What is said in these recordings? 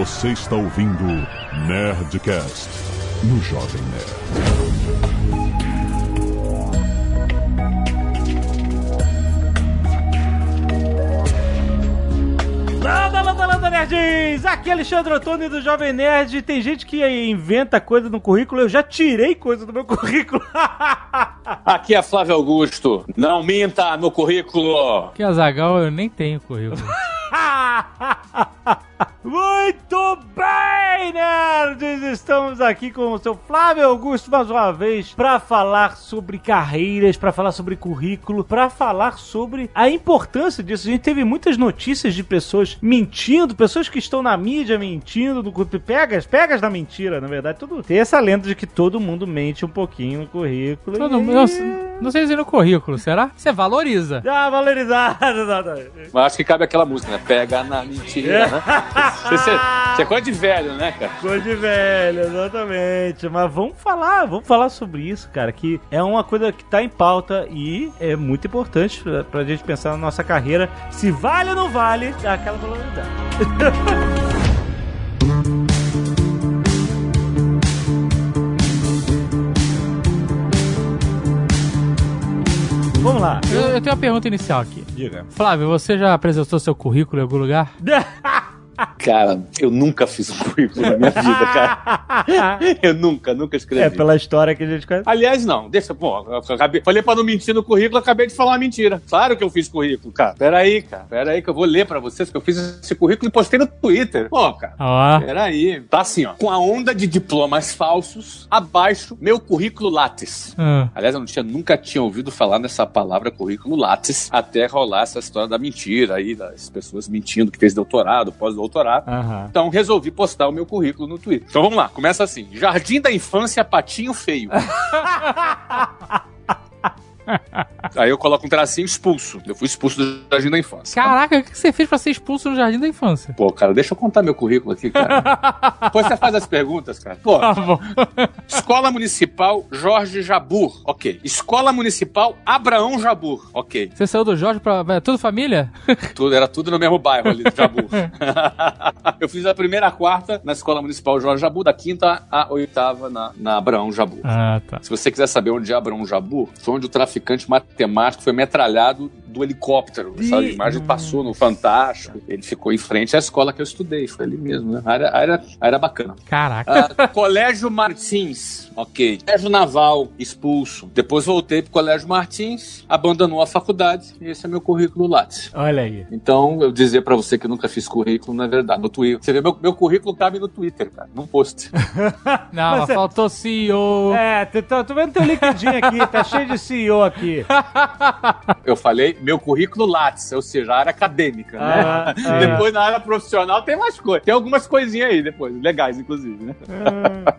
Você está ouvindo Nerdcast no Jovem Nerd. Landa, landa, landa, nerds! Aqui é Alexandre Antônio do Jovem Nerd. Tem gente que inventa coisa no currículo. Eu já tirei coisa do meu currículo. Aqui é Flávio Augusto. Não minta no currículo. Que Azagal eu nem tenho currículo. Muito bem, nerds! Estamos aqui com o seu Flávio Augusto mais uma vez para falar sobre carreiras, para falar sobre currículo, para falar sobre a importância disso. A gente teve muitas notícias de pessoas mentindo, pessoas que estão na mídia mentindo, no, pegas, pegas da mentira, na verdade. Tudo tem essa lenda de que todo mundo mente um pouquinho no currículo. Todo e... mundo- não, sei se no currículo, será? Você valoriza. Ah, valorizado, exatamente. Mas acho que cabe aquela música, né? Pega na mentira, né? Você, você é coisa de velho, né, cara? Coisa de velho, exatamente. Mas vamos falar, vamos falar sobre isso, cara, que é uma coisa que tá em pauta e é muito importante pra, pra gente pensar na nossa carreira, se vale ou não vale aquela valoridade. Vamos lá. Eu, eu tenho uma pergunta inicial aqui. Diga. Flávio, você já apresentou seu currículo em algum lugar? Cara, eu nunca fiz um currículo na minha vida, cara. Eu nunca, nunca escrevi. É pela história que a gente conhece. Aliás, não, deixa, pô, eu acabei, falei pra não mentir no currículo, acabei de falar uma mentira. Claro que eu fiz currículo, cara. Peraí, cara, peraí que eu vou ler pra vocês que eu fiz esse currículo e postei no Twitter. Pô, cara. Ó. Peraí. Tá assim, ó. Com a onda de diplomas falsos, abaixo, meu currículo Lattes. Ah, Aliás, eu não tinha, nunca tinha ouvido falar nessa palavra currículo Lattes até rolar essa história da mentira aí, das pessoas mentindo que fez doutorado, pós-doutorado. Aham. Então resolvi postar o meu currículo no Twitter. Então vamos lá, começa assim: Jardim da Infância Patinho Feio. Aí eu coloco um tracinho expulso. Eu fui expulso do Jardim da Infância. Caraca, o que você fez pra ser expulso no Jardim da Infância? Pô, cara, deixa eu contar meu currículo aqui, cara. Depois você faz as perguntas, cara. Pô, Tá bom. Escola Municipal Jorge Jabur, ok. Escola Municipal Abraão Jabur, ok. Você saiu do Jorge pra. É tudo família? Tudo, era tudo no mesmo bairro ali do Jabur. Eu fiz a primeira a quarta na Escola Municipal Jorge Jabur, da quinta à oitava na, na Abraão Jabur. Ah, tá. Se você quiser saber onde é Abraão Jabur, foi onde o traficante matemático foi metralhado do helicóptero. Sabe? A imagem passou no Fantástico. Ele ficou em frente à escola que eu estudei. Foi ali mesmo, né? A área, a área, a área bacana. Caraca. Ah, Colégio Martins, ok. Colégio Naval, expulso. Depois voltei pro Colégio Martins, abandonou a faculdade e esse é meu currículo Lattes. Olha aí. Então, eu dizer pra você que eu nunca fiz currículo, não é verdade. No Twitter. Você vê, meu, meu currículo cabe no Twitter, cara, num post. Não, mas é- faltou CEO. É, tô, tô, tô vendo teu LinkedIn aqui, tá cheio de CEO aqui. Eu falei meu currículo Lattes, ou seja, a área acadêmica, né? Ah, ah. Depois na área profissional tem mais coisas. Tem algumas coisinhas aí depois, legais, inclusive, né?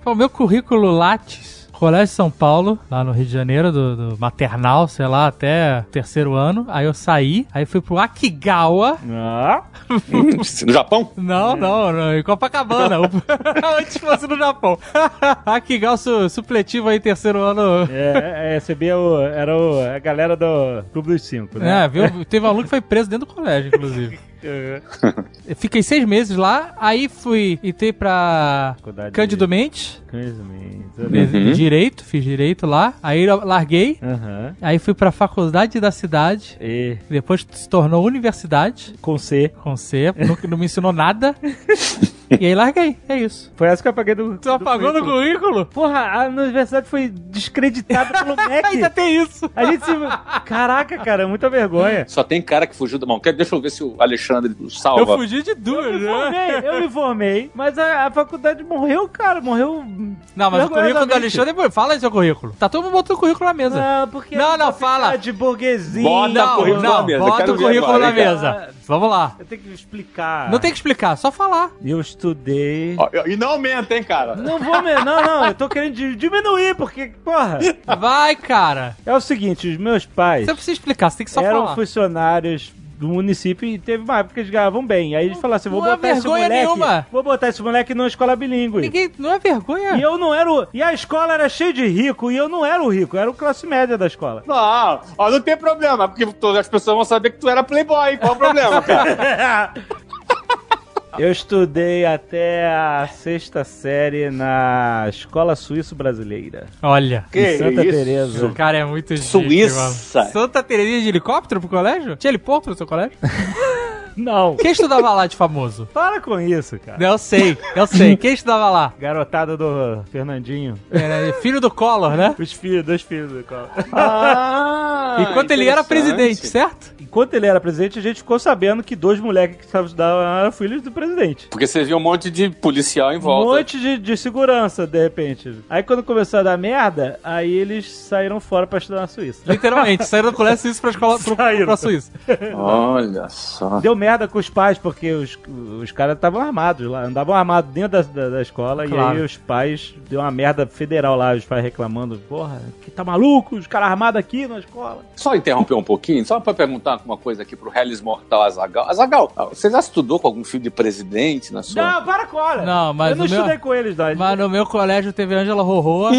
O meu currículo Lattes. Colégio São Paulo, lá no Rio de Janeiro, do, do maternal, sei lá, até terceiro ano. Aí eu saí, aí fui pro Akigawa. Ah, No Japão? Não, não, não, em Copacabana. Antes fosse no Japão. Akigawa su, supletivo aí, terceiro ano. é, é, recebia o, era o, a galera do Clube dos Cinco, né? É, viu? Teve um aluno que foi preso dentro do colégio, inclusive. Eu Fiquei seis meses lá, aí fui, entrei pra Faculdade Cândido Mendes, Conhecimento. Uhum. direito, fiz direito lá, aí larguei, Aham. aí fui pra faculdade da cidade, E depois se tornou universidade, com C. com C, não, não me ensinou nada, e aí larguei, é isso. Foi essa que eu apaguei do. Tu apagou no currículo? Porra, a universidade foi descreditada pelo MEC. Ainda tem isso. A gente se. Caraca, cara, muita vergonha. Só tem cara que fugiu da mão. Quer- Deixa eu ver se o Alexandre salva. Eu fugi de duas, Eu me né? formei, eu me formei, mas a, a faculdade morreu, cara, morreu. Não, mas o currículo do. Alexandre, fala aí seu currículo. Tá todo mundo botando o currículo na mesa. Não, porque Não, não, pra ficar fala. de burguesia. Bota não, currículo não, na mesa, bota quero o currículo agora, na cá. mesa. Vamos lá. Eu tenho que explicar. Não tem que explicar, só falar. Eu estudei. Ó, E não aumenta, hein, cara? Não vou me... Não, não, eu tô querendo di- diminuir, porque, porra, Vai, cara. é o seguinte, os meus pais Você não precisa explicar, você tem que só eram falar. funcionários do município e teve uma época que eles ganhavam bem. Aí eles falaram assim, vou Não é botar esse vergonha moleque... nenhuma. Vou botar esse moleque numa escola bilíngue. Ninguém, não é vergonha? E eu não era o... E a escola era cheia de rico, e eu não era o rico, eu era o classe média da escola. Não, ó, não tem problema, porque todas as pessoas vão saber que tu era playboy. Qual o problema, cara? Eu estudei até a sexta série na Escola Suíço Brasileira. Olha. Que em Santa isso? Teresa. O cara é muito Suíça. mano. Santa Teresinha de helicóptero pro colégio? Tinha helicóptero no seu colégio? Não. Quem estudava lá de famoso? Para com isso, cara. Eu sei, eu sei. Quem estudava lá? Garotada do Fernandinho. Era filho do Collor, né? Os filhos, dois filhos do Collor. Ah, Enquanto ele era presidente, certo? Enquanto ele era presidente, a gente ficou sabendo que dois moleques que estavam estudando eram filhos do presidente. Porque você viu um monte de policial em Um volta. monte de, de segurança, de repente. Aí quando começou a dar merda, aí eles saíram fora pra estudar na Suíça. Literalmente, saíram do colégio suíço pra, escola, pro, pra Suíça. Olha só. Deu merda com os pais, porque os, os caras estavam armados lá, andavam armados dentro da, da, da escola, e Claro. aí os pais, deu uma merda federal lá, os pais reclamando, porra, que tá maluco, os caras armados aqui na escola. Só interromper um pouquinho, só pra perguntar uma coisa aqui pro Hellis Mortal Azagal. Azagal, você já estudou com algum filho de presidente na sua. Não, para com olha. Não, mas Eu não o meu- estudei com eles, não. Mas no meu colégio teve a Angela Rorroa,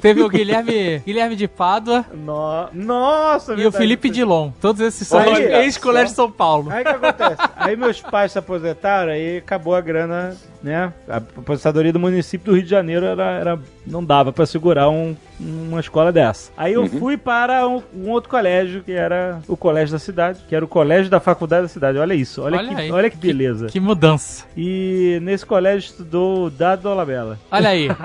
teve o Guilherme, Guilherme de Pádua No- Nossa, e o verdade. Felipe Dilon. Todos esses são ex-colégio de São Paulo. Aí o que acontece? Aí meus pais se aposentaram, aí acabou a grana, né? A aposentadoria do município do Rio de Janeiro era, era- não dava pra segurar um- uma escola dessa. Aí eu fui para um, um outro colégio, que era o colégio da cidade, que era o colégio da faculdade da cidade. Olha isso, olha, Olha que, aí. olha que beleza. Que mudança. E nesse colégio estudou o Dado Dolabella. Olha aí.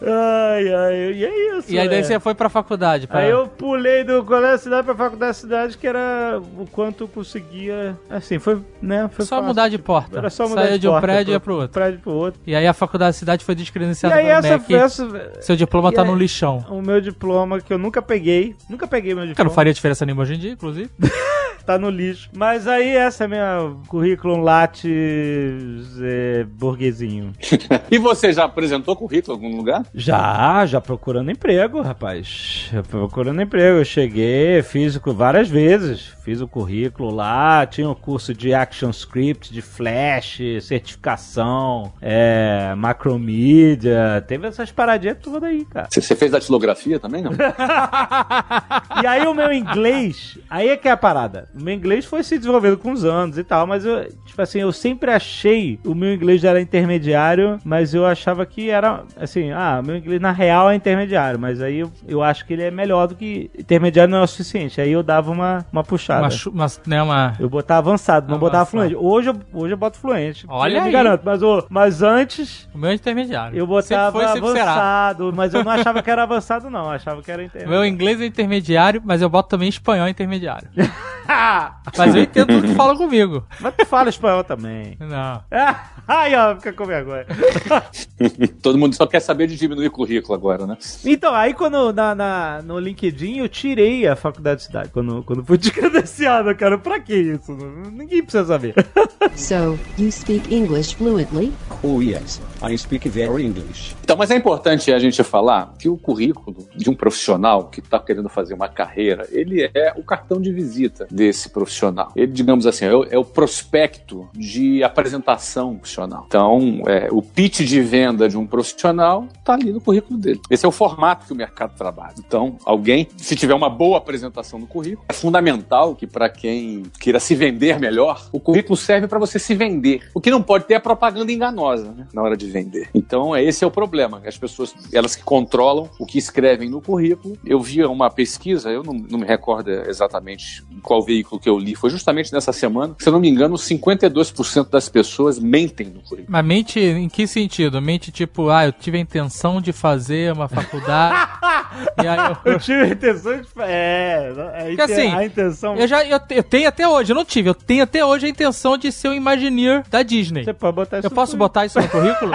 ai, ai, e é isso. E aí daí é. você foi pra faculdade. Pra... Aí eu pulei do colégio da cidade pra faculdade da cidade, que era o quanto eu conseguia. Assim, foi, né? Foi Só fácil. mudar de porta. Era só mudar de, de um porta prédio e ia pro- outro. prédio pro outro. E aí a faculdade da cidade foi E descredenciada aí pelo essa, MEC. essa. Seu diploma E tá aí- no lixão. O meu diploma que eu nunca peguei. Nunca peguei meu diploma. não faria diferença nenhuma hoje em dia, inclusive. Tá no lixo. Mas aí essa é minha currículo lattes é, burguesinho. E você já apresentou currículo em algum lugar? Já, já procurando emprego, rapaz. Já procurando emprego. Eu cheguei, fiz várias vezes. Fiz o currículo lá, tinha um curso de Action Script, de Flash, certificação, é, macromedia. Teve essas paradinhas todas aí, cara. Você, você fez datilografia também, não? E aí o meu inglês, aí é que é a parada. O meu inglês foi se desenvolvendo com os anos e tal, mas eu, tipo assim, eu sempre achei o meu inglês já era intermediário, mas eu achava que era, assim, ah, meu inglês na real é intermediário, mas aí eu, eu acho que ele é melhor do que intermediário não é o suficiente. Aí eu dava uma, uma puxada. Uma, uma, né, uma... Eu botava avançado, não botava Avançado. fluente. Hoje eu, hoje eu boto fluente. Olha eu me aí. garanto, mas, ô, mas antes O meu é intermediário. eu botava foi, avançado, mas eu não achava que era avançado, não. Eu achava que era O intermediário. meu inglês é intermediário, mas eu boto também espanhol intermediário. mas eu entendo tudo que fala comigo. Mas tu fala espanhol também. Não. Ai, ó, fica com vergonha. Todo mundo só quer saber de diminuir currículo agora, né? Então, aí quando na, na- no LinkedIn eu tirei a faculdade de cidade. Quando, quando fui descredenciado, cara, pra que isso? Ninguém precisa saber. So, you speak English fluently? Oh, yes. I speak very English. Então, mas é importante a gente falar que o currículo de um profissional que está querendo fazer uma carreira, ele é o cartão de visita desse profissional. Ele, digamos assim, é o, é o prospecto de apresentação profissional. Então, é, o pitch de venda de um profissional está ali no currículo dele. Esse é o formato que o mercado trabalha. Então, alguém, se tiver uma boa apresentação no currículo, é fundamental que para quem queira se vender melhor, o currículo serve para você se vender. O que não pode ter é propaganda enganosa né, na hora de vender. Então, é, esse é o problema. As pessoas, elas que controlam o que escrevem no currículo. Eu vi uma pesquisa, eu não, não me recordo exatamente qual veículo que eu li, foi justamente nessa semana. Se eu não me engano, 52% das pessoas mentem no currículo. Mas mente em que sentido? Mente tipo, ah, eu tive a intenção de fazer uma faculdade. e aí eu. Eu tive a intenção de. É, a, Porque assim, a intenção. Eu já eu, eu tenho até hoje, eu não tive, eu tenho até hoje a intenção de ser um Imagineer da Disney. Você pode botar isso Eu no posso currículo. botar isso no currículo?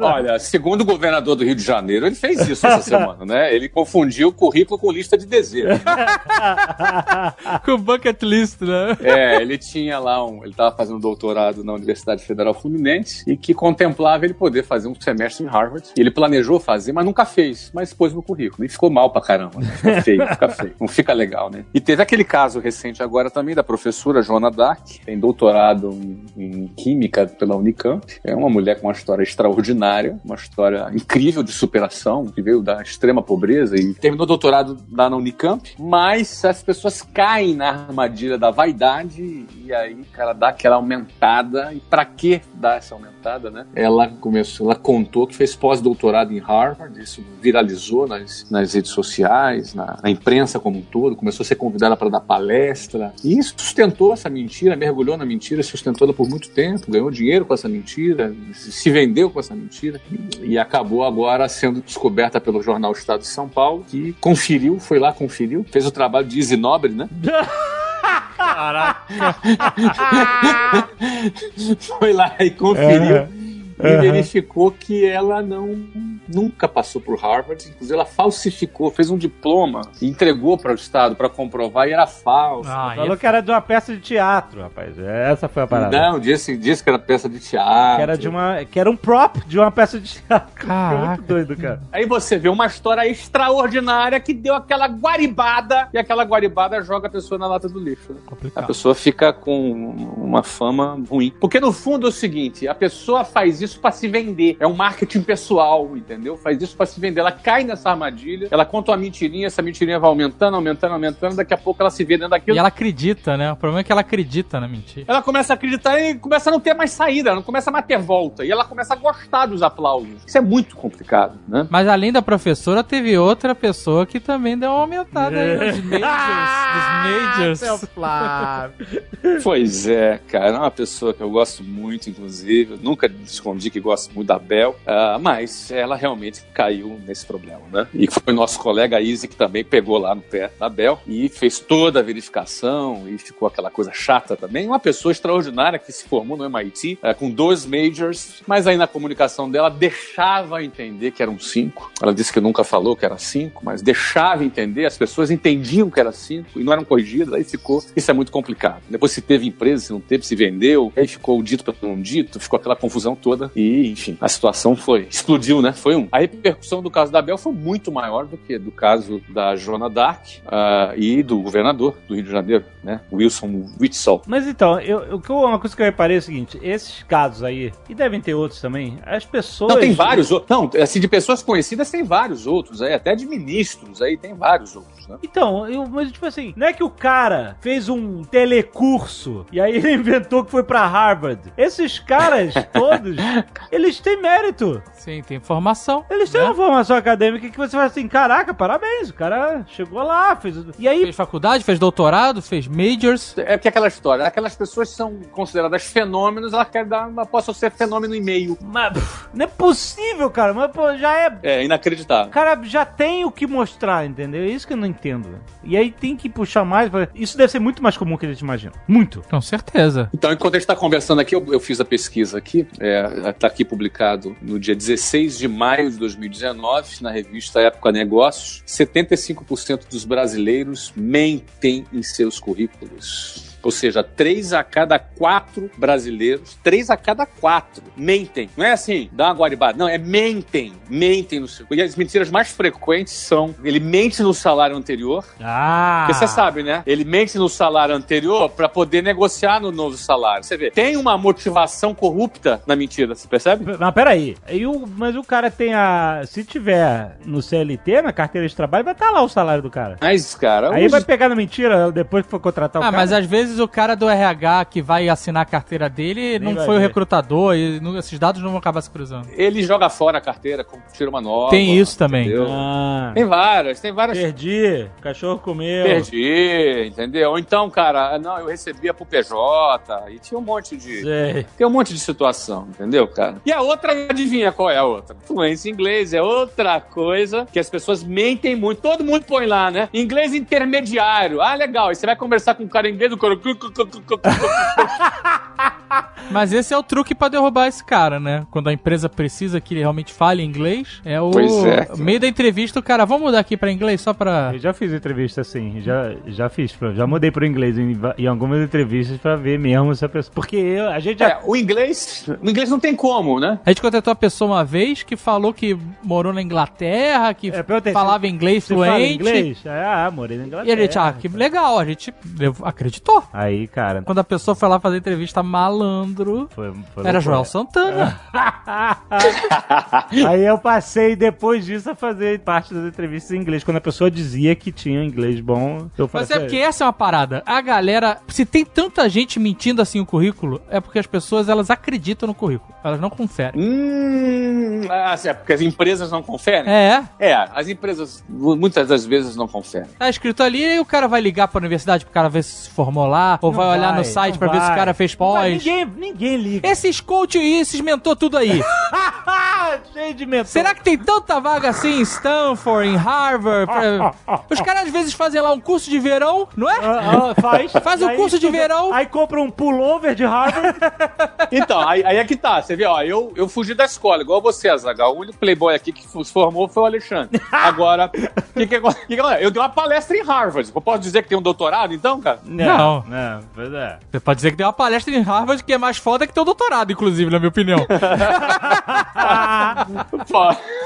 Olha, segundo o governador do Rio de Janeiro, ele fez isso essa semana, né? Ele confundiu o currículo com lista de desejos. Com bucket list, né? É, ele tinha lá um. Ele estava fazendo doutorado na Universidade Federal Fluminense e que contemplava ele poder fazer um semestre em Harvard. E ele planejou fazer, mas nunca fez, mas pôs no currículo. E ficou mal pra caramba. Né? Fica feio, fica feio. Não fica legal, né? E teve aquele caso recente agora também da professora Joana Dark, tem doutorado em, Química pela Unicamp. É uma mulher com uma história extraordinária, uma história incrível de superação, que veio da extrema pobreza e terminou doutorado lá na Unicamp, mas as pessoas caem na armadilha da vaidade e aí, cara, dá aquela aumentada. E pra que dar essa aumentada, né? Ela começou, ela contou que fez pós-doutorado em Harvard, isso viralizou nas, nas redes sociais, na, na imprensa como um todo, começou a ser convidada para dar palestra e sustentou essa mentira, mergulhou na mentira, sustentou ela por muito tempo, ganhou dinheiro com essa mentira, se vendeu com essa mentira e, acabou agora sendo descoberta pelo jornal Estado de São Paulo, que conferiu, foi lá, conferiu, fez o trabalho de Easy Nobre, né? Caraca. foi lá e conferiu. É. E Aham. verificou que ela não nunca passou por Harvard, inclusive ela falsificou, fez um diploma e entregou para o Estado para comprovar e era falso. Ah, Falou é que era de uma peça de teatro, rapaz. Essa foi a parada. Não, disse, disse que era peça de teatro. Que era, de uma, que era um prop de uma peça de teatro. Caraca. Muito doido, cara. Aí você vê uma história extraordinária que deu aquela guaribada e aquela guaribada joga a pessoa na lata do lixo. né? A complicado. pessoa fica com uma fama ruim. Porque no fundo é o seguinte: a pessoa faz isso pra se vender. É um marketing pessoal, entendeu? Faz isso pra se vender. Ela cai nessa armadilha, ela conta uma mentirinha, essa mentirinha vai aumentando, aumentando, aumentando, daqui a pouco ela se vê dentro daquilo. E ela acredita, né? O problema é que ela acredita na mentira. Ela começa a acreditar e começa a não ter mais saída, ela não começa a mais ter volta. E ela começa a gostar dos aplausos. Isso é muito complicado, né? Mas além da professora, teve outra pessoa que também deu uma aumentada aí nos majors. Dos majors. Flávio. Pois é, cara, é uma pessoa que eu gosto muito, inclusive. Eu nunca escondi que gosto muito da Bel, ah, mas ela realmente caiu nesse problema, né? E foi nosso colega Izzy que também pegou lá no pé da Bel e fez toda a verificação e ficou aquela coisa chata também. Uma pessoa extraordinária que se formou no MIT eh, com dois majors, mas aí na comunicação dela deixava entender que eram cinco. Ela disse que nunca falou que era cinco, mas deixava entender, as pessoas entendiam que era cinco e não eram corrigidas, aí ficou. Isso é muito complicado. Depois se teve empresa, se não teve, se vendeu, aí ficou o dito para não dito, ficou aquela confusão toda e, enfim, a situação foi. explodiu, né? Foi um. A repercussão do caso da Bel foi muito maior do que do caso da Joana Dark ah, e do governador do Rio de Janeiro, né? Wilson Witzel. Mas então, eu, eu- uma coisa que eu reparei é o seguinte: esses casos aí, e devem ter outros também, as pessoas. Não, tem vários outros. Não, assim, de pessoas conhecidas tem vários outros aí, até de ministros aí tem vários outros, né? Então, eu, mas tipo assim, não é que o cara fez um telecurso e aí ele inventou que foi pra Harvard. Esses caras todos, eles têm mérito. Sim, tem informação. Eles têm né? uma formação acadêmica que você fala assim, caraca, parabéns, o cara chegou lá, fez... E aí, Fez faculdade, fez doutorado, fez majors. É que é aquela história, aquelas pessoas são consideradas fenômenos, elas querem dar uma, possam ser fenômeno e meio. mas, pff, não é possível, cara, mas pô, já é... É inacreditável. O cara já tem o que mostrar, entendeu? É isso que eu não entendo. E aí tem que puxar mais. pra- Isso deve ser muito mais comum que a gente imagina. Muito. Com certeza. Então, enquanto a gente está conversando aqui, eu, eu fiz a pesquisa aqui, está aqui publicado no dia 16 de maio de 2019, na revista Época Negócios. 75% dos brasileiros mentem em seus currículos. Ou seja, três a cada quatro brasileiros, três a cada quatro mentem. Não é assim, dá uma guaribada. Não, é mentem. Mentem no seu. E as mentiras mais frequentes são: ele mente no salário anterior, Ah! porque você sabe, né? Ele mente no salário anterior para poder negociar no novo salário. Você vê, tem uma motivação corrupta na mentira, você percebe? Mas peraí, e o, mas o cara tem a. Se tiver no CLT, na carteira de trabalho, vai estar lá o salário do cara. Mas, cara, Aí os- vai pegar na mentira depois que for contratar o Ah, cara. mas às vezes o cara do RH que vai assinar a carteira dele Nem não foi o ver. recrutador e não- esses dados não vão acabar se cruzando. ele joga fora a carteira, com- tira uma nova. Tem isso também. entendeu? Ah, Tem várias, tem várias. perdi, o cachorro comeu. Perdi, entendeu? Ou então, cara, não, eu recebia pro PJ e tinha um monte de. Sei. Tem um monte de situação, entendeu, cara? E a outra, adivinha qual é a outra? Fluência em inglês é outra coisa que as pessoas mentem muito. Todo mundo põe lá, né? Inglês intermediário. Ah, legal. E você vai conversar com um cara em inglês, o cara... Mas esse é o truque pra derrubar esse cara, né? Quando a empresa precisa que ele realmente fale inglês, é o Pois é. meio da entrevista o cara, vamos mudar aqui pra inglês só pra Eu já fiz entrevista assim, já, já fiz, já mudei pro inglês em, em algumas entrevistas pra ver mesmo se a pessoa. Porque eu- a gente já. É, o inglês... O inglês não tem como, né? A gente contratou uma pessoa uma vez que falou que morou na Inglaterra, que É, perguntei, falava inglês fluente. fala inglês? Ah, morei na E Inglaterra. a gente, ah, que legal, a gente acreditou. Aí, cara. Quando a pessoa foi lá fazer entrevista malandro. Foi, foi Era loucura. Joel Santana. Aí eu passei depois disso a fazer parte das entrevistas em inglês. Quando a pessoa dizia que tinha inglês bom, eu Mas falei. é porque essa é uma parada. A galera, se tem tanta gente mentindo assim o currículo, é porque as pessoas elas acreditam no currículo. Elas não conferem. Hum, ah, é porque as empresas não conferem? É, É, as empresas muitas das vezes não conferem. tá escrito ali e o cara vai ligar pra universidade pro cara ver se se formou lá, ou Não vai olhar vai, no site pra ver se o vai. cara fez vai, pós. Ninguém, ninguém liga. Esses coach e esses mentor tudo aí. Cheio de mentor. Será que tem tanta vaga assim em Stanford, em Harvard? pra- Os caras às vezes fazem lá um curso de verão, não é? Ah, ah, faz. Faz o Aí curso de verão. Aí compra um pullover de Harvard. Então, aí, aí é que tá. Você vê, ó, eu, eu fugi da escola, igual você, Azagal. O único playboy aqui que se formou foi o Alexandre. Agora, o que que, agora- que eu dei uma palestra em Harvard. Eu posso dizer que tem um doutorado, então, cara? Não. Não, pois é. Você pode dizer que deu uma palestra em Harvard que é mais foda que teu doutorado, inclusive, na minha opinião.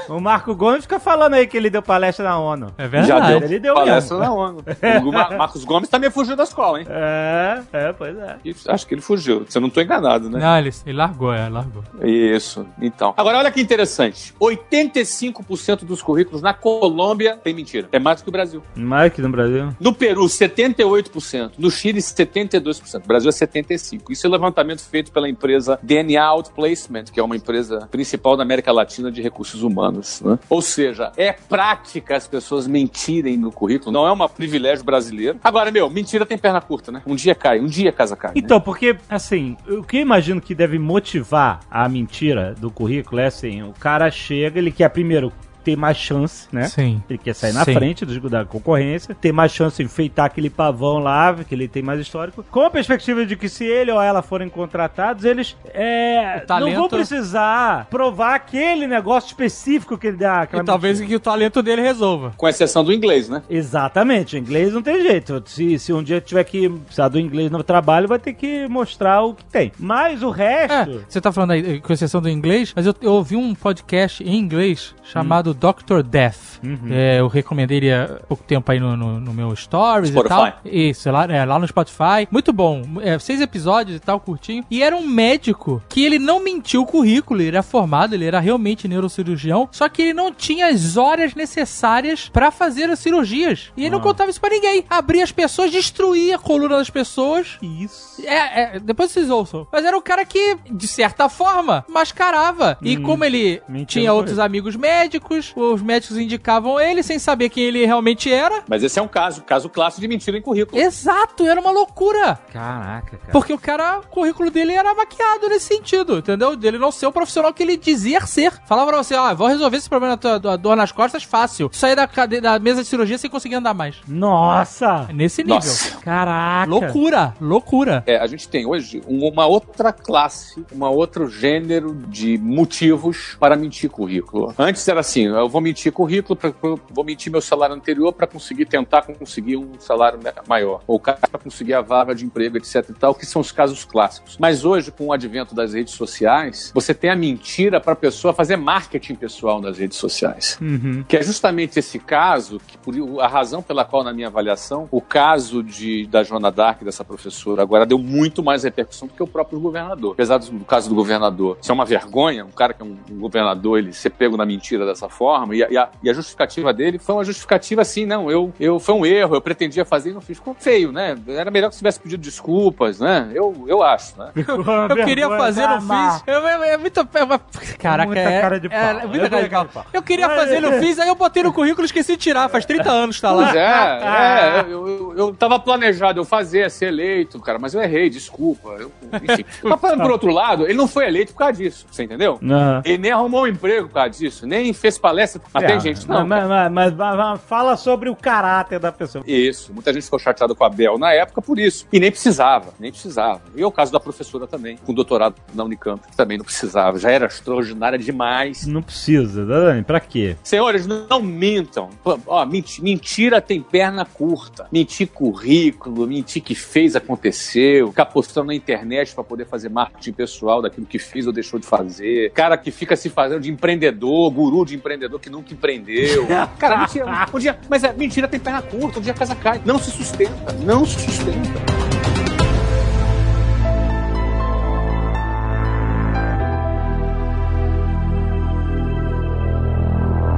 O Marco Gomes fica falando aí que ele deu palestra na ONU. É já verdade. deu Ele deu palestra mesmo. na ONU. O Ma- Marcos Gomes também fugiu da escola, hein? É, é, pois é. E Acho que ele fugiu. Se eu não tô enganado, né? Não, ele, ele largou, é, largou. Isso. Então. Agora, olha que interessante. 85% dos currículos na Colômbia tem mentira. É mais do que o Brasil. Mais que no Brasil. No Peru, 78%. No Chile, 72%. No Brasil é 75%. Isso é levantamento feito pela empresa DNA Outplacement, que é uma empresa principal da América Latina de recursos humanos. né? Ou seja, é prática as pessoas mentirem no currículo. Não é um privilégio brasileiro. Agora, meu, mentira tem perna curta, né? Um dia cai, um dia casa cai. né? Então, porque, assim, o que eu imagino que deve motivar a mentira do currículo é assim: o cara chega, ele quer primeiro ter mais chance, né? Sim. Ele quer sair na Sim. frente dos- da concorrência, ter mais chance de enfeitar aquele pavão lá, que ele tem mais histórico, com a perspectiva de que se ele ou ela forem contratados, eles é, talento- não vão precisar provar aquele negócio específico que ele dá. E talvez mentira. que o talento dele resolva. Com exceção do inglês, né? Exatamente, o inglês não tem jeito. Se, se um dia tiver que precisar do inglês no trabalho, vai ter que mostrar o que tem. Mas o É, resto. você tá falando aí, com exceção do inglês, mas eu, eu ouvi um podcast em inglês chamado Dr. Death. É, eu recomendei ele há pouco tempo aí no, no, no meu stories Spotify. e tal. Isso, lá, é, lá no Spotify. Muito bom. É, seis episódios e tal, curtinho. E era um médico que ele não mentiu o currículo, ele era formado, ele era realmente neurocirurgião, só que ele não tinha as horas necessárias pra fazer as cirurgias. E ele não contava isso pra ninguém. Abria as pessoas, destruía a coluna das pessoas. Isso. É, é, depois vocês ouçam. Mas era um cara que, de certa forma, mascarava. E como ele mentira tinha outros amigos médicos, os médicos indicavam ele sem saber quem ele realmente era. Mas esse é um caso, caso clássico de mentira em currículo. Exato, era uma loucura. Caraca, cara. Porque o cara, o currículo dele era maquiado nesse sentido, entendeu? Dele não ser o profissional que ele dizia ser. Falava pra você, ó, vou resolver esse problema da tua da dor nas costas fácil. Sair da, cade- da mesa de cirurgia sem conseguir andar mais. Nossa! Nesse nível. Nossa. Caraca! Loucura, loucura. É, a gente tem hoje um- uma outra classe, uma outro gênero de motivos para mentir currículo. Antes era assim, eu vou mentir currículo, pra, vou mentir meu salário anterior para conseguir tentar conseguir um salário maior, ou para conseguir a vaga de emprego, etc e tal, que são os casos clássicos. Mas hoje, com o advento das redes sociais, você tem a mentira para a pessoa fazer marketing pessoal nas redes sociais. Uhum. Que é justamente esse caso, que por a razão pela qual, na minha avaliação, o caso de, da Joana Dark, dessa professora, agora deu muito mais repercussão do que o próprio governador. Apesar do, do caso do governador ser uma vergonha, um cara que é um, um governador, ele ser pego na mentira dessa forma, e a, e a- e a justificativa dele foi uma justificativa assim, não, eu, eu foi um erro, eu pretendia fazer e não fiz. Ficou feio, né? Era melhor que você tivesse pedido desculpas, né? Eu, eu acho, né? Eu queria fazer, não fiz. Eu, eu, é muito. É uma... Caraca, Muita é, cara de pau. é, É muita cara de pau. Eu queria Mas- fazer, não fiz, aí eu botei no currículo e esqueci de tirar. Faz 30 anos, tá lá. Pois é, é eu, eu, eu tava planejado eu fazer, ser eleito, cara, mas eu errei, desculpa. Eu, enfim. mas falando por outro lado, ele não foi eleito por causa disso, você entendeu? Não. Ele nem arrumou um emprego por causa disso, nem fez palestra. Mas tem gente, não. Mas, mas- mas- mas- fala sobre o caráter da pessoa. Isso, muita gente ficou chateada com a Bel na época por isso. E nem precisava, nem precisava. E é o caso da professora também, com doutorado na Unicamp, que também não precisava. Já era extraordinária demais. Não precisa, Dani, pra quê? Senhores, não mintam. Ó, menti- mentira tem perna curta. Mentir currículo, mentir que fez, aconteceu. Ficar postando na internet pra poder fazer marketing pessoal daquilo que fez ou deixou de fazer. Cara que fica se fazendo de empreendedor, guru de empreendedor empreendedor que nunca empreendeu. Cara, mentira. Um dia, mas é mentira, tem perna curta, um dia a casa cai. Não se sustenta, não se sustenta.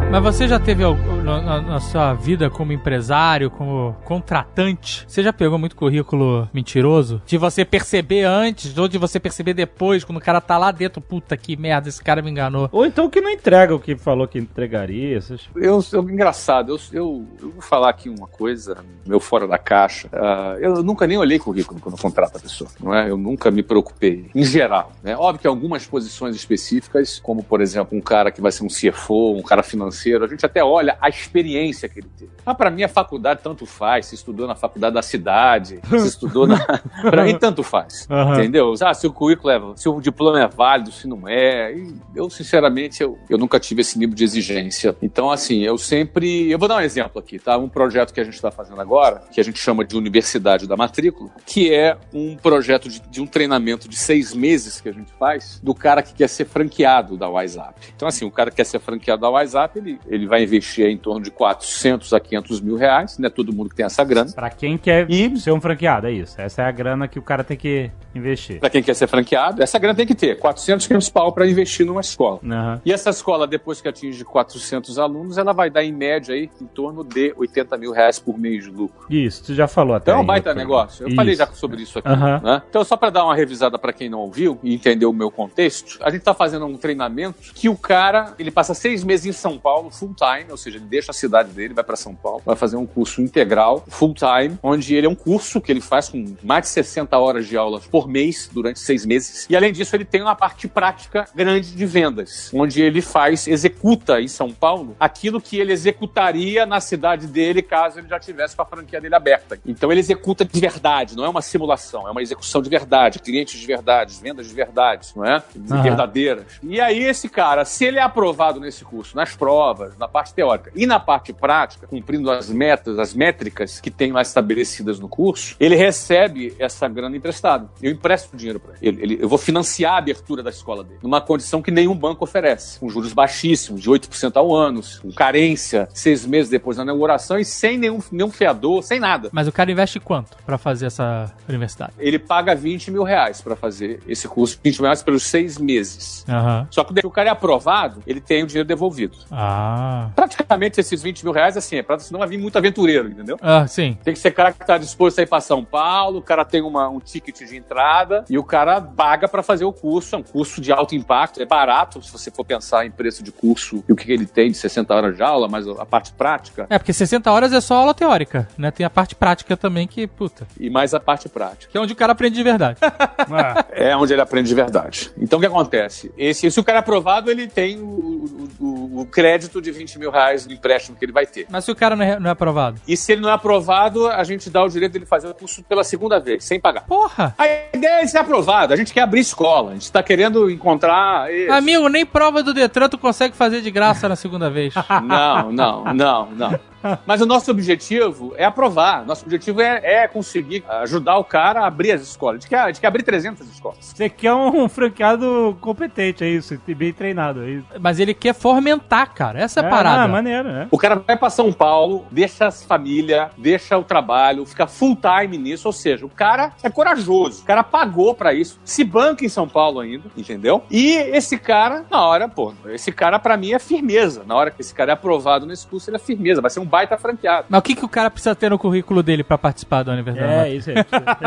Mas você já teve na, na- na sua vida como empresário, como contratante, você já pegou muito currículo mentiroso? De você perceber antes, ou de você perceber depois, quando o cara tá lá dentro, puta que merda, esse cara me enganou. Ou então que não entrega o que falou que entregaria. Essas... Eu, eu- engraçado, eu, eu, eu vou falar aqui uma coisa, meu fora da caixa. Ah, eu nunca nem olhei currículo quando eu contrato a pessoa, não é? Eu nunca me preocupei, em geral. Né? Óbvio que algumas posições específicas, como por exemplo um cara que vai ser um CFO, um cara financeiro, a gente até olha a experiência que ele teve. Ah, para mim a faculdade tanto faz, se estudou na faculdade da cidade, se estudou na. para mim tanto faz. Aham. Entendeu? Ah, se o currículo é. Se o diploma é válido, se não é. E eu, sinceramente, eu, eu nunca tive esse nível de exigência. Então, assim, eu sempre. Eu vou dar um exemplo aqui, tá? Um projeto que a gente está fazendo agora, que a gente chama de Universidade da Matrícula, que é um projeto de, de um treinamento de seis meses que a gente faz do cara que quer ser franqueado da WhatsApp. Então, assim, o cara que quer ser franqueado da WhatsApp, ele, ele vai investir em torno de 400 a 500 mil reais, não é todo mundo que tem essa grana. Pra quem quer E- ser um franqueado, é isso. Essa é a grana que o cara tem que investir. Para quem quer ser franqueado, essa grana tem que ter 400, 500 pau para investir numa escola. Aham. E essa escola, depois que atinge 400 alunos, ela vai dar em média aí em torno de 80 mil reais por mês de lucro. Isso, tu já falou até. Então é um aí, baita negócio. Eu Isso. falei já sobre isso aqui. Aham. né? Então, só para dar uma revisada para quem não ouviu e entender o meu contexto, a gente está fazendo um treinamento que o cara ele passa seis meses em São Paulo, full time, ou seja, ele deixa a cidade dele, vai para São Paulo, vai fazer um curso integral, full time, onde ele é um curso que ele faz com mais de 60 horas de aulas por mês durante seis meses. E além disso, ele tem uma parte prática grande de vendas, onde ele faz, executa em São Paulo aquilo que ele executaria na cidade dele caso ele já tivesse com a franquia dele aberta. Então ele executa de verdade, não é uma simulação, é uma execução de verdade, clientes de verdade, vendas de verdade, não é? Verdadeiras. E aí esse cara, se ele é aprovado nesse curso, nas provas, na parte teórica e na parte prática, cumprindo as metas, as métricas que tem lá estabelecidas no curso, ele recebe essa grana emprestada. Eu empresto dinheiro para ele. Ele- Eu vou financiar a abertura da escola dele, numa condição que nenhum banco oferece, com juros baixíssimos, de 8% ao ano, com carência, seis meses depois da inauguração e sem nenhum, nenhum fiador, sem nada. Mas o cara investe quanto pra fazer essa universidade? Ele paga 20 mil reais para fazer esse curso, 20 mil reais pelos seis meses. Aham. Só que o cara é aprovado, ele tem o dinheiro devolvido. Ah. Praticamente esses 20 mil reais, assim, é pra senão vai vir muito aventureiro, entendeu? Ah, sim. Tem que ser cara que tá disposto a ir pra São Paulo, o cara tem uma, um ticket de entrada e o cara paga pra fazer o curso. É um curso de alto impacto, é barato se você for pensar em preço de curso e o que, que ele tem de 60 horas de aula, mas a parte prática É, porque 60 horas é só aula teórica, né? Tem a parte prática também que, puta, e mais a parte prática. que é onde o cara aprende de verdade. Ah, É onde ele aprende de verdade. Então o que acontece? Esse, se o cara é aprovado, ele tem o, o- o- o crédito de 20 mil reais do empréstimo que ele vai ter. Mas se o cara não é, não é aprovado? E se ele não é aprovado, a gente dá o direito dele fazer o curso pela segunda vez, sem pagar. Porra! A ideia é ser aprovado. A gente quer abrir escola. A gente está querendo encontrar. esse- Amigo, nem prova do Detran tu consegue fazer de graça na segunda vez. Não, não, não, não. Mas o nosso objetivo é aprovar. Nosso objetivo é, é conseguir ajudar o cara a abrir as escolas. A gente quer, a gente quer abrir 300 escolas. você quer um franqueado competente, é isso, e bem treinado. É isso. Mas ele quer fomentar, cara. Essa é a Ah, parada. maneiro, né? O cara vai para São Paulo, deixa as família, deixa o trabalho, fica full time nisso. Ou seja, o cara é corajoso. O cara pagou para isso. Se banca em São Paulo ainda, entendeu? E esse cara, na hora, pô, esse cara para mim é firmeza. Na hora que esse cara é aprovado nesse curso, ele é firmeza. Vai ser um baita franqueado. Mas o que, que o cara precisa ter no currículo dele pra participar da Universidade? É, isso aí.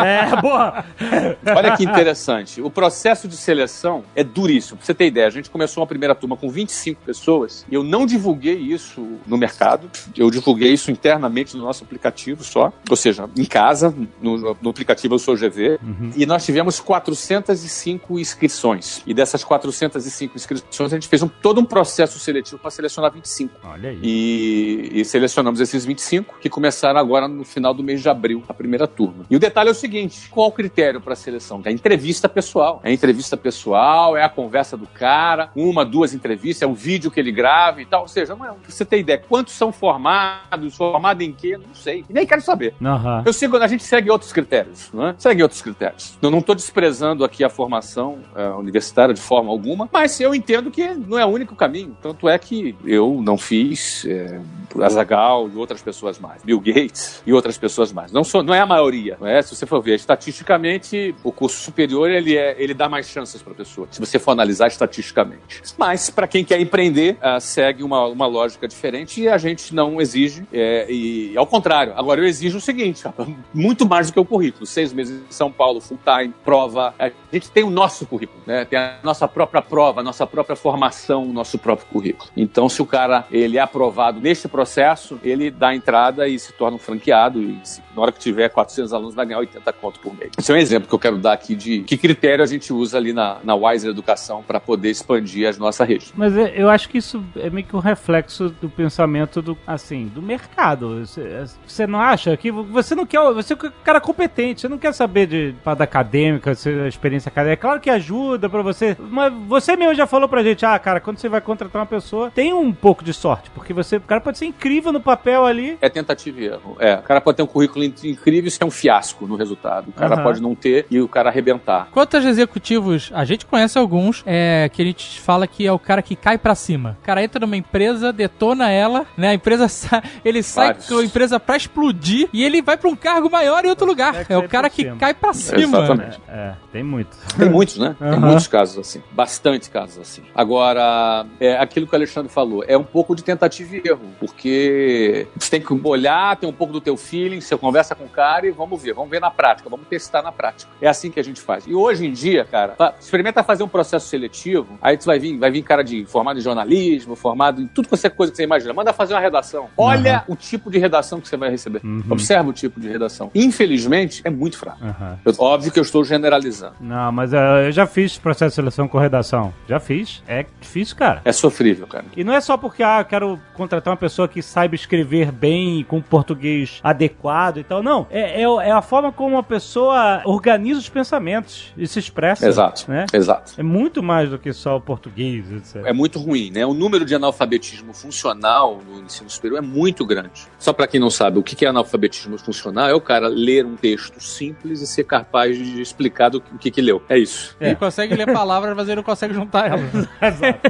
É, boa! Olha que interessante. O processo de seleção é duríssimo. Pra você ter ideia, a gente começou uma primeira turma com 25 pessoas e eu não divulguei isso no mercado. Eu divulguei isso internamente no nosso aplicativo só. Ou seja, em casa, no, no aplicativo Eu Sou GV. E nós tivemos 405 inscrições. E dessas 405 inscrições, a gente fez um- todo um processo seletivo para selecionar 25. Olha aí. E, e selecionamos esses 25 que começaram agora no final do mês de abril, a primeira turma. E o detalhe é o seguinte: qual o critério para seleção? É a entrevista pessoal. É a entrevista pessoal, é a conversa do cara, uma, duas entrevistas, é um vídeo que ele grava e tal. Ou seja, não é, você ter ideia, quantos são formados, formado em quê? Não sei. E nem quero saber. Aham. Eu sigo, a gente segue outros critérios, não é? Segue outros critérios. Eu não estou desprezando aqui a formação eh, universitária de forma alguma, mas eu entendo que não é o único caminho. Tanto é que eu não fiz eh, Azagal e outras pessoas mais. Bill Gates e outras pessoas mais. Não, sou, não é a maioria, não é? Se você for ver, estatisticamente, o curso superior ele, é, ele dá mais chances para a pessoa, se você for analisar estatisticamente. Mas, para quem quer empreender, uh, segue uma, uma lógica diferente e a gente não exige, é, e ao contrário. Agora, eu exijo o seguinte, muito mais do que o currículo. Seis meses em São Paulo, full time, prova. A gente tem o nosso currículo, né? Tem a nossa própria prova, nossa própria formação, nosso próprio currículo. Então, se o cara ele é aprovado neste processo, ele dá entrada e se torna um franqueado e se, na hora que tiver 400 alunos vai ganhar 80 conto por mês. Esse é um exemplo que eu quero dar aqui de que critério a gente usa ali na, na Wiser Educação para poder expandir a nossa rede. Mas é, eu acho que isso é meio que um reflexo do pensamento do, assim, do mercado. Você, você não acha que você não quer, você é um cara competente, você não quer saber de parada acadêmica, a experiência acadêmica. É claro que ajuda para você, mas você mesmo já falou pra gente, ah, cara, quando você vai contratar uma pessoa, tem um pouco de sorte, porque você, o cara pode ser incrível no papel ali. É tentativa e erro. É, o cara pode ter um currículo incrível e ser um fiasco no resultado. O cara uhum. pode não ter e o cara arrebentar. Quantos executivos, a gente conhece alguns, é, que a gente fala que é o cara que cai para cima. O cara entra numa empresa, detona ela, né? A empresa sai, ele sai Vários. com a empresa pra explodir e ele vai pra um cargo maior em outro lugar. É, é o cara que cima. cai pra cima. Exatamente. É, é, tem muito. Tem muitos, né? Uhum. Tem muitos casos assim. Bastante casos assim. Agora, é aquilo que o Alexandre falou, é um pouco de tentativa e erro, porque você tem que olhar, tem um pouco do teu feeling, você conversa com o cara e vamos ver, vamos ver na prática, vamos testar na prática. É assim que a gente faz. E hoje em dia, cara, experimenta fazer um processo seletivo, aí tu vai vir, vai vir cara de formado em jornalismo, formado em tudo qualquer coisa que você imagina. Manda fazer uma redação. Olha uhum. o tipo de redação que você vai receber. Uhum. Observa o tipo de redação. Infelizmente, é muito fraco. Uhum. Eu, óbvio que eu estou generalizando. Não, mas uh, eu já fiz processo de seleção com redação. Já fiz. É difícil, cara. É sofrível, cara. E não é só porque, ah, eu quero contratar uma pessoa que saiba escrever bem, com português adequado e tal. Não. É, é, é a forma como uma pessoa organiza os pensamentos e se expressa. Exato. Né? Exato. É muito mais do que só o português, etc. É muito ruim, né? O número de analfabetismo funcional no ensino superior é muito grande. Só para quem não sabe, o que é analfabetismo funcional é o cara ler um texto simples e ser capaz de explicar do, o que, que leu. É isso. É. Ele consegue ler palavras, mas ele não consegue juntar elas. Exato.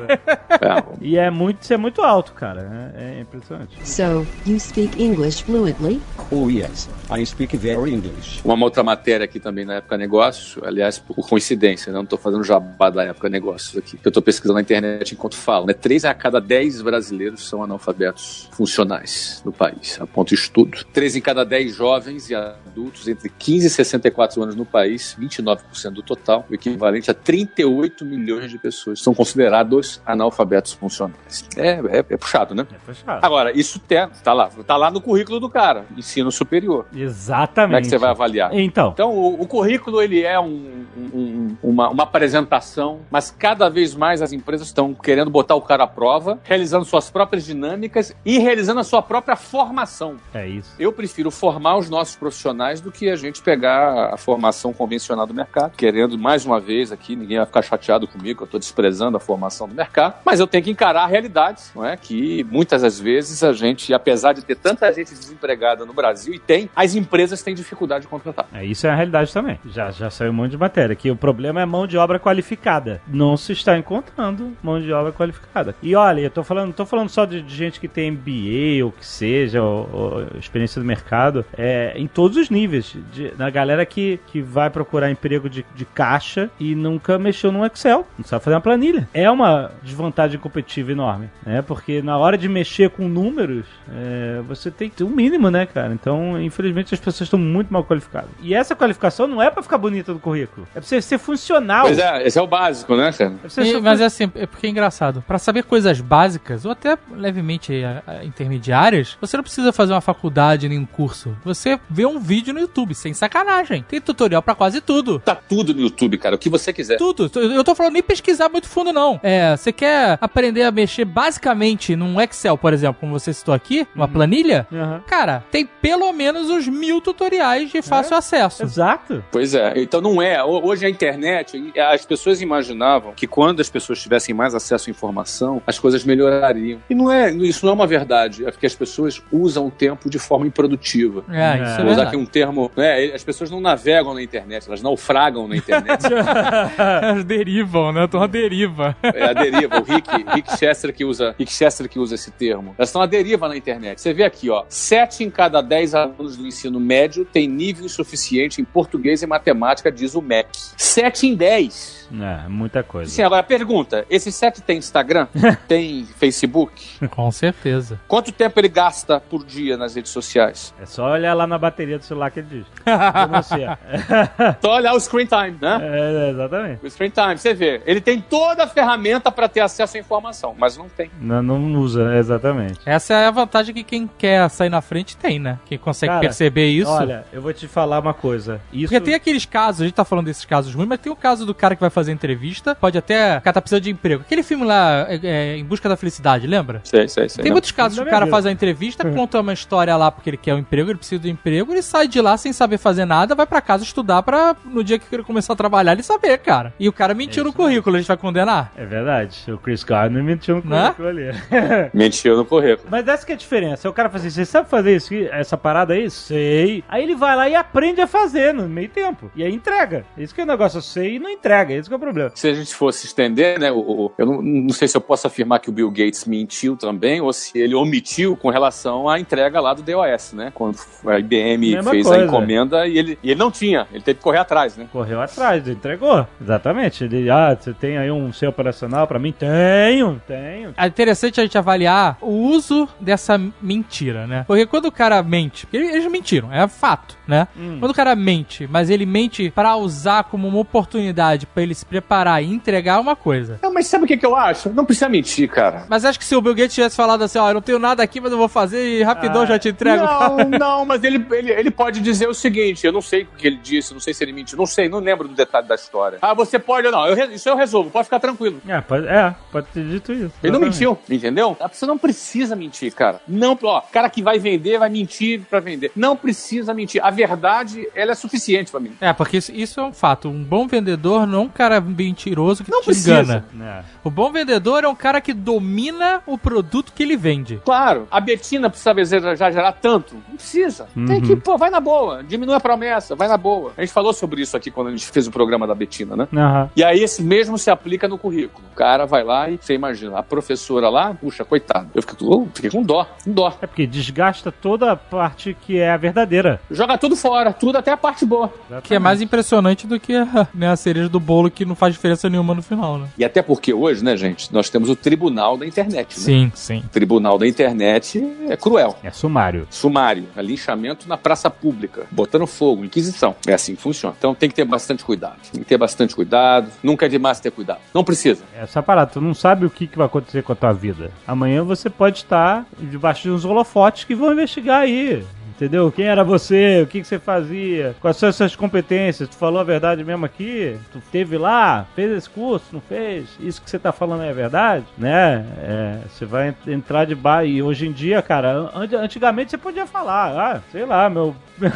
É. E é muito, isso é muito alto, cara. É, é impressionante. So, you speak English fluently? Oh, yes. I speak very English. Uma outra matéria aqui também na época negócio, aliás, por coincidência, né? não estou fazendo jabá da época negócios aqui, eu estou pesquisando na internet enquanto falo. Né? Três a cada dez brasileiros são analfabetos funcionais no país, a ponto de estudo. Três em cada dez jovens e adultos entre 15 e 64 anos no país, 29% do total, o equivalente a 38 milhões de pessoas são considerados analfabetos funcionais. É, é, é puxado, né? É puxado. Agora, isso tem, tá lá, tá lá no currículo do cara, ensino superior. Exatamente. Como é que você vai avaliar? Então. Então, o, o currículo, ele é um, um, uma, uma apresentação, mas cada vez mais as empresas estão querendo botar o cara à prova, realizando suas próprias dinâmicas e realizando a sua própria formação. É isso. Eu prefiro formar os nossos profissionais do que a gente pegar a formação convencional do mercado, querendo mais uma vez aqui, ninguém vai ficar chateado comigo, eu estou desprezando a formação do mercado, mas eu tenho que encarar a realidade, não é? Que muitas das vezes a gente, apesar de ter tanta gente desempregada no Brasil, e tem, as empresas têm dificuldade de contratar. É, isso é a realidade também. Já, já saiu um monte de matéria, que o problema é mão de obra qualificada. Não se está encontrando mão de obra qualificada. E olha, eu tô falando, tô falando só de, de gente que tem MBA ou que seja, ou, ou experiência do mercado, é, em todos os níveis. De, na galera que, que vai procurar emprego de, de caixa e nunca mexeu no Excel, não sabe fazer uma planilha. É uma desvantagem competitiva enorme, né? Porque na hora de mexer com números, é, você tem que ter um mínimo, né, cara? Então, infelizmente, as pessoas estão muito mal qualificadas. E essa qualificação não é para ficar bonita no currículo, é pra você ser funcional. Pois é, esse é o básico, né, cara? É e, mas é assim, é porque é engraçado. Para saber coisas básicas, ou até levemente a, a, intermediárias, você não precisa fazer uma faculdade nem um curso. Você vê um vídeo no YouTube, sem sacanagem. Tem tutorial para quase tudo. Tá tudo no YouTube, cara, o que você quiser. Tudo. Eu tô falando nem pesquisar muito fundo, não. É, você quer aprender a mexer basicamente num Excel, por exemplo, como você citou aqui, uma uhum. planilha? Uhum. Cara, tem pelo menos uns mil tutoriais de fácil é. acesso. Exato. Pois é. Então não é. Hoje a internet, as pessoas imaginavam que quando as pessoas tivessem mais acesso à informação, as coisas melhorariam. E não é, isso não é uma verdade. É porque as pessoas usam o tempo de forma improdutiva. É, isso é. Vou usar aqui um termo. Né, as pessoas não navegam na internet, elas naufragam na internet. elas derivam, né? Estão a deriva. É a deriva. O Rick, Rick Chester que usa, Rick Chester que usa esse termo. Elas estão à deriva na internet. Você vê aqui, ó, 7 em cada 10 alunos do ensino médio tem nível insuficiente em português e matemática, diz o MEC. 7 em 10. É, muita coisa. Sim, agora pergunta: esse 7 tem Instagram? tem Facebook? Com certeza. Quanto tempo ele gasta por dia nas redes sociais? É só olhar lá na bateria do celular que ele diz. Só olhar o screen time, né? É, exatamente. O screen time, você vê. Ele tem toda a ferramenta para ter acesso à informação, mas não tem. Não, não usa, exatamente. Essa é a vantagem que quem quer sair na frente tem, né? Quem consegue Cara, perceber isso. Olha, eu vou te falar uma coisa. Isso... Porque tem aqueles casos, a gente tá falando desses casos ruins, mas tem o caso do cara que vai fazer entrevista, pode até. O cara tá precisando de emprego. Aquele filme lá, é, é, Em Busca da Felicidade, lembra? Sei, sei, sei. Tem muitos casos que o minha cara vida. faz a entrevista, conta uma história lá porque ele quer um emprego, ele precisa de um emprego, ele sai de lá sem saber fazer nada, vai pra casa estudar pra no dia que ele começar a trabalhar ele saber, cara. E o cara mentiu no currículo, a gente vai condenar? É verdade. O Chris Gardner mentiu no Né? currículo ali. Mentiu no currículo. Mas essa que é a diferença. O cara fala assim, você sabe fazer isso, aqui, essa parada aí? Sei. Aí ele vai lá e aprende a fazer no meio tempo. E aí entrega. Isso que é o negócio, eu sei e não entrega. Esse que é o problema. Se a gente fosse estender, né, o, o- eu não, não sei se eu posso afirmar que o Bill Gates mentiu também, ou se ele omitiu com relação à entrega lá do DOS, né? Quando a IBM Mesma fez a coisa. encomenda e ele, e ele não tinha, ele teve que correr atrás, né? Correu atrás, entregou. Exatamente. Ele, ah, você tem aí um seu operacional pra mim? Tenho, tenho. É interessante a gente avaliar o uso dessa mentira, né? Porque quando o cara mente, eles mentiram, é fato, né? Hum. Quando o cara mente, mas ele mente pra usar como uma oportunidade pra ele se preparar e entregar uma coisa. Não, mas sabe o que, que eu acho? Não precisa mentir, cara. Mas acho que se o Bill Gates tivesse falado assim, ó, eu não tenho nada aqui, mas eu vou fazer e rapidão Ah, já te entrego. Não, não, mas ele, ele, ele pode dizer o seguinte: eu não sei o que ele disse, não sei se ele mentiu, não sei, não lembro do detalhe da história. Ah, você pode, não, eu isso eu resolvo, pode ficar tranquilo. É, pode, é, pode ter dito isso. Ele não mentiu, entendeu? Você não precisa mentir, cara. Não, ó, cara que vai vender, vai mentir pra vender. Não precisa mentir. A verdade, ela é suficiente pra mim. É, porque isso, é um fato. Um bom vendedor não é um cara mentiroso que Não te precisa. engana. É. O bom vendedor é um cara que domina o produto que ele vende. Claro, a Betina precisa já gerar tanto. Não precisa. Tem que, pô, vai na boa. Diminui a promessa, vai na boa. A gente falou sobre isso aqui quando a gente fez o programa da Betina, né? Aham. E aí esse mesmo se aplica no currículo. O cara vai lá e você imagina, a professora lá, puxa, coitado. Eu fiquei, oh, fiquei com dó, com dó. É porque desgasta toda a parte que é a verdadeira. Joga tudo fora, tudo até a parte boa. Que é mais impressionante do que a, né, a cereja do bolo que não faz diferença nenhuma no final, né? E até porque hoje, né, gente, nós temos o tribunal da internet, né? Sim, sim. O tribunal da internet é cruel. É sumário. Sumário, é linchamento na praça pública, botando fogo, inquisição. É assim que funciona. Então tem que ter bastante cuidado. Tem que ter bastante cuidado. Nunca é demais ter cuidado. Não precisa. Essa parada, tu não sabe o que, que vai acontecer com a tua vida. Amanhã você pode estar debaixo de uns holofotes que vão investigar aí. Entendeu? Quem era você? O que, que você fazia? Quais são as suas competências? Tu falou a verdade mesmo aqui? Tu teve lá? Fez esse curso? Não fez? Isso que você tá falando é verdade? Né? É, você vai en- entrar de bar e hoje em dia, cara, an- antigamente você podia falar, ah, sei lá, meu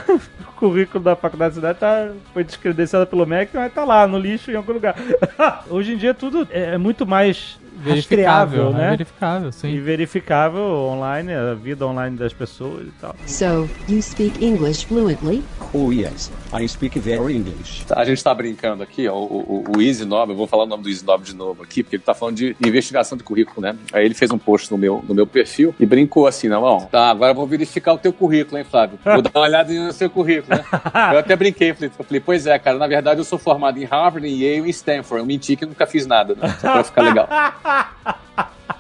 currículo da faculdade da cidade tá, foi descredenciado pelo MEC, mas tá lá, no lixo em algum lugar. hoje em dia tudo é muito mais Verificável, rastreável, né? né? Verificável, E sim. verificável online, a vida online das pessoas e tal. So, you speak English fluently? Oh, yes. I speak very English. A gente tá brincando aqui, ó, o, o, o Easy Nobre, eu vou falar o nome do Easy Nobre de novo aqui, porque ele tá falando de investigação de currículo, né? Aí ele fez um post no meu, no meu perfil e brincou assim, não, ó, tá, agora eu vou verificar o teu currículo, hein, Flávio? Vou dar uma olhada no seu currículo, né? Eu até brinquei, falei, falei, pois é, cara, na verdade eu sou formado em Harvard, em Yale e em Stanford. Eu menti que nunca fiz nada, né? Só pra ficar legal.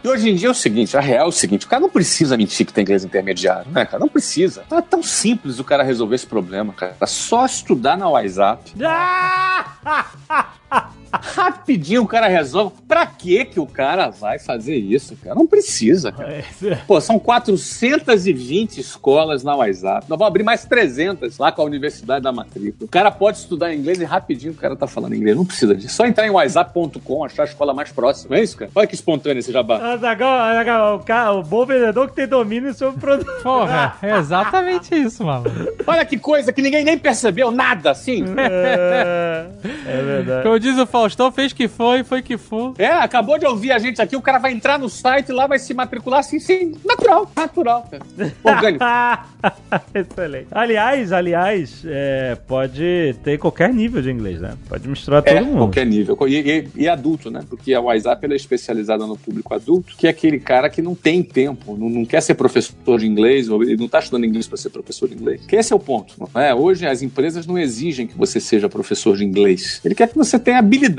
E hoje em dia é o seguinte, a real é o seguinte, o cara não precisa mentir que tem inglês intermediário, né, cara? Não precisa. É tão simples o cara resolver esse problema, cara. É só estudar na WhatsApp. Rapidinho o cara resolve. Pra que que o cara vai fazer isso, cara? Não precisa, cara. Pô, são 420 escolas na WhatsApp. Nós vamos abrir mais 300 lá com a Universidade da Matrícula. O cara pode estudar inglês e rapidinho o cara tá falando inglês. Não precisa disso. Só entrar em whatsapp.com, achar a escola mais próxima. É isso, cara? Olha que espontâneo esse jabá. Azaghal, Azaghal, o, cara, o bom vendedor que tem domínio sobre o produto. Porra, é exatamente isso, mano. Olha que coisa que ninguém nem percebeu, nada assim. É, é verdade. Como diz o Faustão fez que foi, foi que foi. É, acabou de ouvir a gente aqui, o cara vai entrar no site lá, vai se matricular assim, sim, natural, natural. Orgânico. Excelente. Aliás, aliás, é, pode ter qualquer nível de inglês, né? Pode misturar todo É, mundo. qualquer nível. E, e- e adulto, né? Porque a WhatsApp é especializada no público adulto, que é aquele cara que não tem tempo, não, não quer ser professor de inglês, ou ele não está estudando inglês para ser professor de inglês. Que esse é o ponto. Não é? Hoje as empresas não exigem que você seja professor de inglês. Ele quer que você tenha habilidade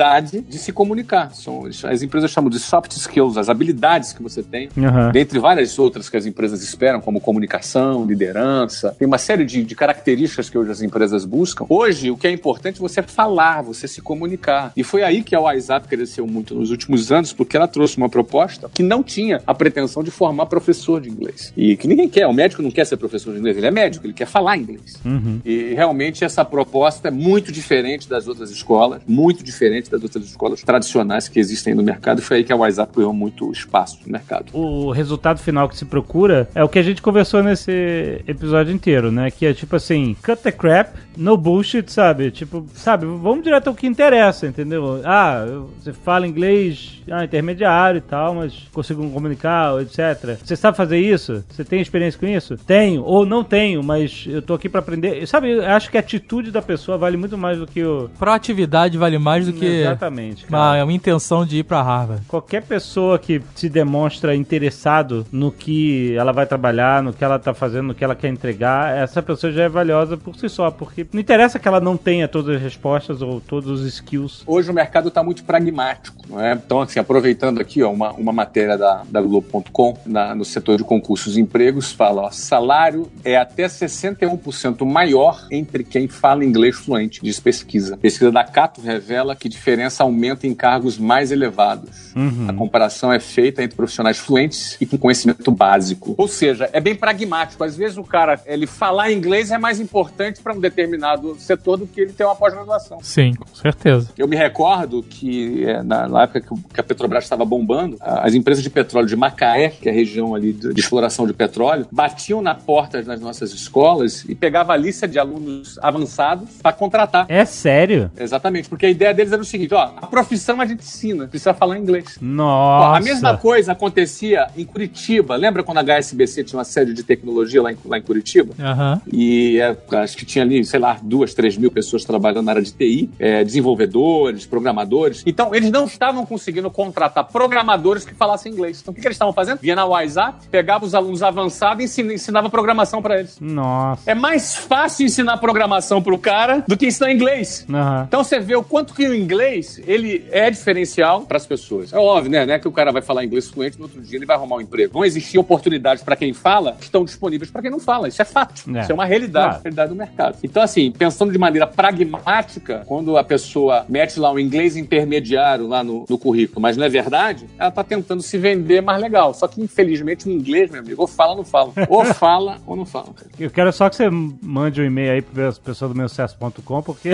de se comunicar. São, as empresas chamam de soft skills, as habilidades que você tem Aham. dentre várias outras que as empresas esperam, como comunicação, liderança, tem uma série de, de características que hoje as empresas buscam. Hoje, o que é importante é você falar, você se comunicar. E foi aí que a WhatsApp cresceu muito nos últimos anos, porque ela trouxe uma proposta que não tinha a pretensão de formar professor de inglês. E que ninguém quer, o médico não quer ser professor de inglês, ele é médico, ele quer falar inglês. Uhum. E realmente essa proposta é muito diferente das outras escolas, muito diferente das outras escolas tradicionais que existem no mercado, e foi aí que a WhatsApp ganhou muito espaço no mercado. O resultado final que se procura é o que a gente conversou nesse episódio inteiro, né? Que é tipo assim, cut the crap, no bullshit, sabe? Tipo, sabe, vamos direto ao que interessa, entendeu? Ah, você fala inglês ah, intermediário e tal, mas consigo comunicar, etc. Você sabe fazer isso? Você tem experiência com isso? Tenho, ou não tenho, mas eu tô aqui pra aprender. Sabe, eu acho que a atitude da pessoa vale muito mais do que o. Proatividade vale mais do que Exatamente. cara. uma, uma intenção de ir pra Harvard. Qualquer pessoa que se demonstra interessado no que ela vai trabalhar, no que ela tá fazendo, no que ela quer entregar, essa pessoa já é valiosa por si só, porque não interessa que ela não tenha todas as respostas ou todos os skills. Hoje o mercado está muito pragmático, não é? Então, assim, aproveitando aqui, ó, uma, uma matéria da, da Globo.com, na- no setor de concursos e empregos, fala, ó, salário é até 61% maior entre quem fala inglês fluente, diz pesquisa. Pesquisa da Cato revela que diferença aumenta em cargos mais elevados. A comparação é feita entre profissionais fluentes e com conhecimento básico. Ou seja, é bem pragmático. Às vezes o cara, ele falar inglês é mais importante para um determinado setor do que ele ter uma pós-graduação. Sim, com certeza. Eu me recordo que é, na, época que, a Petrobras estava bombando, as empresas de petróleo de Macaé, que é a região ali de, de exploração de petróleo, batiam na porta das nossas escolas e pegavam a lista de alunos avançados para contratar. É sério? Exatamente, porque a ideia deles era o seguinte: ó, a profissão a gente ensina, precisa falar inglês. Ó, Nossa. a mesma coisa acontecia em Curitiba. Lembra quando a HSBC tinha uma sede de tecnologia lá em, lá em Curitiba? Aham. E é, acho que tinha ali, sei lá, duas, três mil pessoas trabalhando na área de TI, é, desenvolvedores, programadores. Então, eles não estavam conseguindo contratar programadores que falassem inglês. Então, o que, que eles estavam fazendo? Via na WhatsApp, pegava os alunos avançados e ensina- ensinava programação para eles. Nossa. É mais fácil ensinar programação pro cara do que ensinar inglês. Aham. Então você vê o quanto que o inglês ele é diferencial para as pessoas. É óbvio, né? É que o cara vai falar inglês fluente no outro dia ele vai arrumar um emprego. Vão existir oportunidades para quem fala que estão disponíveis para quem não fala. Isso é fato. É. Isso é uma realidade, Claro. realidade do mercado. Então assim, pensando de maneira pragmática, quando a pessoa mete lá um inglês intermediário lá no, no currículo, mas não é verdade, ela está tentando se vender mais legal. Só que infelizmente o inglês, meu amigo, ou fala ou não fala. Ou fala ou não fala. Eu quero só que você mande um e-mail aí para pessoa do meu sucesso.com, porque.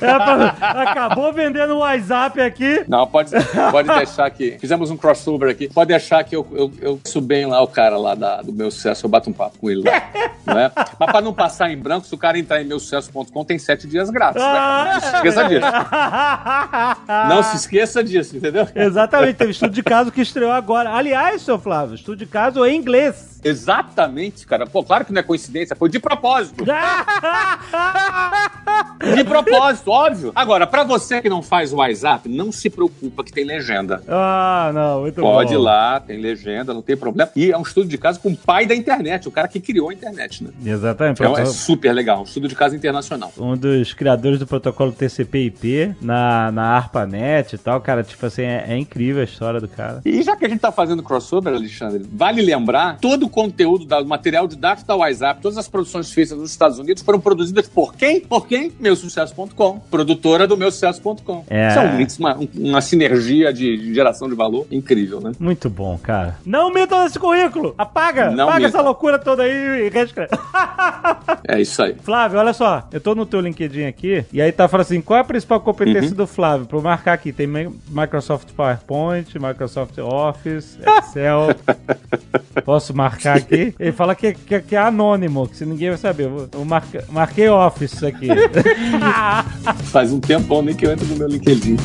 É acabou vendendo o WhatsApp aqui. Não, pode, pode deixar que. Fizemos um crossover aqui. Pode deixar que eu, eu, eu sou bem lá o cara lá da- do meu sucesso, eu bato um papo com ele lá. não é? Mas pra não passar em branco, se o cara entrar em meusucesso.com, tem sete dias grátis. Né? Não se esqueça disso. Não se esqueça disso, entendeu? Exatamente, teve estudo de caso que estreou agora. Aliás, seu Flávio, estudo de caso em inglês. Exatamente, cara. Pô, claro que não é coincidência, foi de propósito. De propósito, óbvio. Agora, pra você que não faz o WhatsApp, não se preocupa que tem legenda. ah, não, muito Pode bom. ir lá, tem legenda, não tem problema. E é um estudo de caso com o pai da internet, o cara que criou a internet, né? Exatamente. Então é super legal, um estudo de caso internacional. um dos criadores do protocolo TCP/IP na, na ARPANET e tal, cara, tipo assim, é, é incrível a história do cara. E já que a gente tá fazendo crossover, Alexandre, vale lembrar, todo o conteúdo do material didático da WhatsApp, todas as produções feitas nos Estados Unidos foram produzidas por quem? Por quem? Meusucesso.com, produtora do Meusucesso.com. É. Isso é um mix, uma, uma sinergia de, de geração de valor incrível, né? Muito bom, cara. Não mintam nesse currículo! Apaga! Não Apaga mintam. essa loucura toda aí e reescreve. É isso aí. Flávio, olha só, eu tô no teu LinkedIn aqui, e aí tá falando assim, qual é a principal competência Uhum. do Flávio? Pra eu marcar aqui, tem Mi- Microsoft PowerPoint, Microsoft Office, Excel. Posso marcar aqui? Ele fala que, que, que é anônimo, que se ninguém vai saber. Eu, marca- marquei office aqui. Faz um tempão nem que eu entro no meu LinkedIn.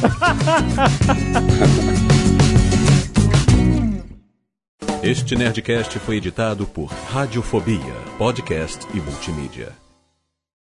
Este Nerdcast foi editado por Radiofobia, podcast e multimídia.